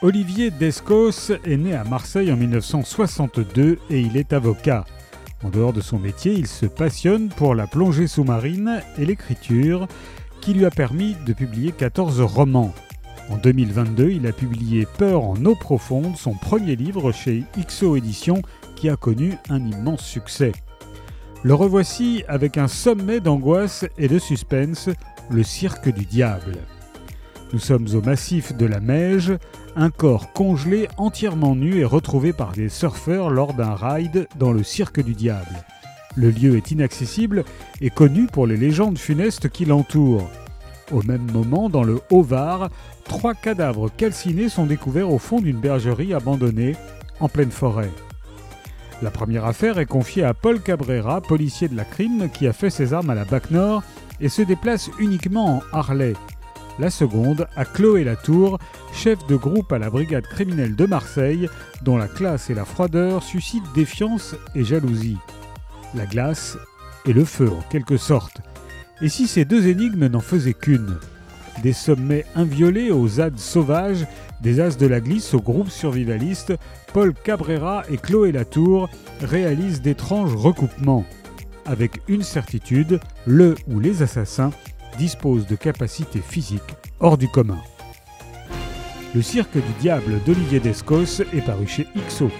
Olivier Descos est né à Marseille en 1962 et il est avocat. En dehors de son métier, il se passionne pour la plongée sous-marine et l'écriture, qui lui a permis de publier 14 romans. En 2022, il a publié Peur en eau profonde, son premier livre chez XO Éditions, qui a connu un immense succès. Le revoici avec un sommet d'angoisse et de suspense, le cirque du diable. Nous sommes au massif de la Meige, un corps congelé entièrement nu est retrouvé par des surfeurs lors d'un ride dans le cirque du diable. Le lieu est inaccessible et connu pour les légendes funestes qui l'entourent. Au même moment, dans le Haut-Var, trois cadavres calcinés sont découverts au fond d'une bergerie abandonnée en pleine forêt. La première affaire est confiée à Paul Cabrera, policier de la crime qui a fait ses armes à la Bac Nord et se déplace uniquement en Harley la seconde à Chloé Latour, chef de groupe à la brigade criminelle de Marseille, dont la classe et la froideur suscitent défiance et jalousie. La glace et le feu en quelque sorte. Et si ces deux énigmes n'en faisaient qu'une? Des sommets inviolés aux ZAD sauvages, des as de la glisse au groupe survivaliste, Paul Cabrera et Chloé Latour réalisent d'étranges recoupements. Avec une certitude, le ou les assassins dispose de capacités physiques hors du commun. Le cirque du diable d'Olivier Descos est paru chez XO.